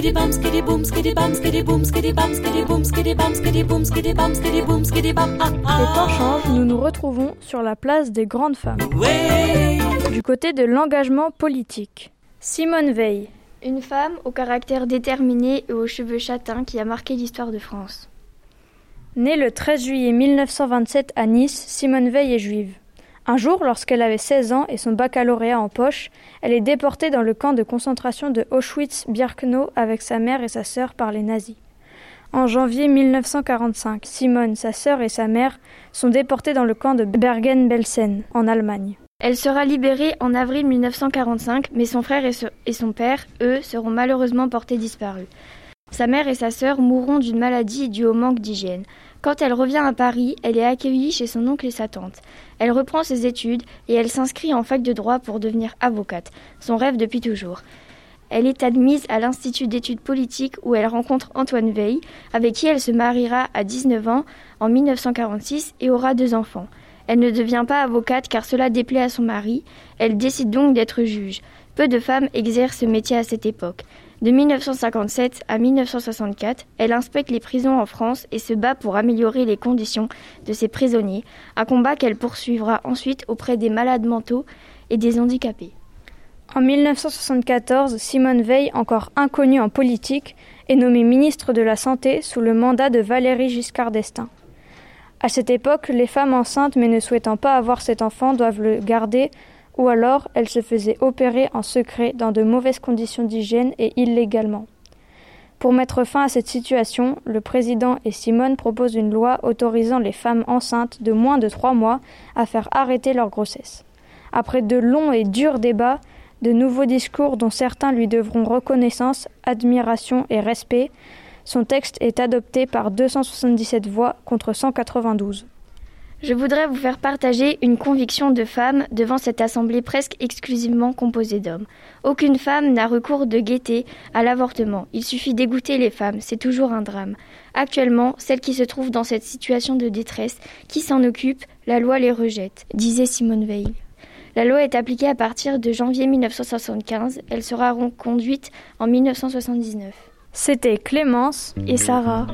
skiddy bum skiddy boom skiddy bum skiddy boom skiddy bum skiddy boom skiddy bum skiddy boom skiddy bum skiddy boom skiddy bum ah Les temps changent, nous nous retrouvons sur la place des grandes femmes. Du côté de l'engagement politique. Simone Veil, Une femme au caractère déterminé et aux cheveux châtains qui a marqué l'histoire de France. Née le 13 juillet 1927 à Nice, Simone Veil est juive. Un jour, lorsqu'elle avait 16 ans et son baccalauréat en poche, elle est déportée dans le camp de concentration de Auschwitz-Birkenau avec sa mère et sa sœur par les nazis. En janvier 1945, Simone, sa sœur et sa mère sont déportées dans le camp de Bergen-Belsen, en Allemagne. Elle sera libérée en avril 1945, mais son frère et, et son père, eux, seront malheureusement portés disparus. Sa mère et sa sœur mourront d'une maladie due au manque d'hygiène. Quand elle revient à Paris, elle est accueillie chez son oncle et sa tante. Elle reprend ses études et elle s'inscrit en fac de droit pour devenir avocate, son rêve depuis toujours. Elle est admise à l'Institut d'études politiques où elle rencontre Antoine Veil, avec qui elle se mariera à 19 ans en 1946 et aura deux enfants. Elle ne devient pas avocate car cela déplaît à son mari. Elle décide donc d'être juge. Peu de femmes exercent ce métier à cette époque. De 1957 à 1964, elle inspecte les prisons en France et se bat pour améliorer les conditions de ses prisonniers, un combat qu'elle poursuivra ensuite auprès des malades mentaux et des handicapés. En 1974, Simone Veil, encore inconnue en politique, est nommée ministre de la Santé sous le mandat de Valéry Giscard d'Estaing. À cette époque, les femmes enceintes mais ne souhaitant pas avoir cet enfant doivent le garder ou alors elles se faisaient opérer en secret dans de mauvaises conditions d'hygiène et illégalement. Pour mettre fin à cette situation, le président et Simone proposent une loi autorisant les femmes enceintes de moins de trois mois à faire arrêter leur grossesse. Après de longs et durs débats, de nouveaux discours dont certains lui devront reconnaissance, admiration et respect, son texte est adopté par 277 voix contre 192. Je voudrais vous faire partager une conviction de femme devant cette assemblée presque exclusivement composée d'hommes. Aucune femme n'a recours de gaieté à l'avortement. Il suffit d'égoutter les femmes, c'est toujours un drame. Actuellement, celles qui se trouvent dans cette situation de détresse, qui s'en occupent, la loi les rejette, disait Simone Veil. La loi est appliquée à partir de janvier 1975. Elle sera reconduite en 1979. C'était Clémence et Sarah.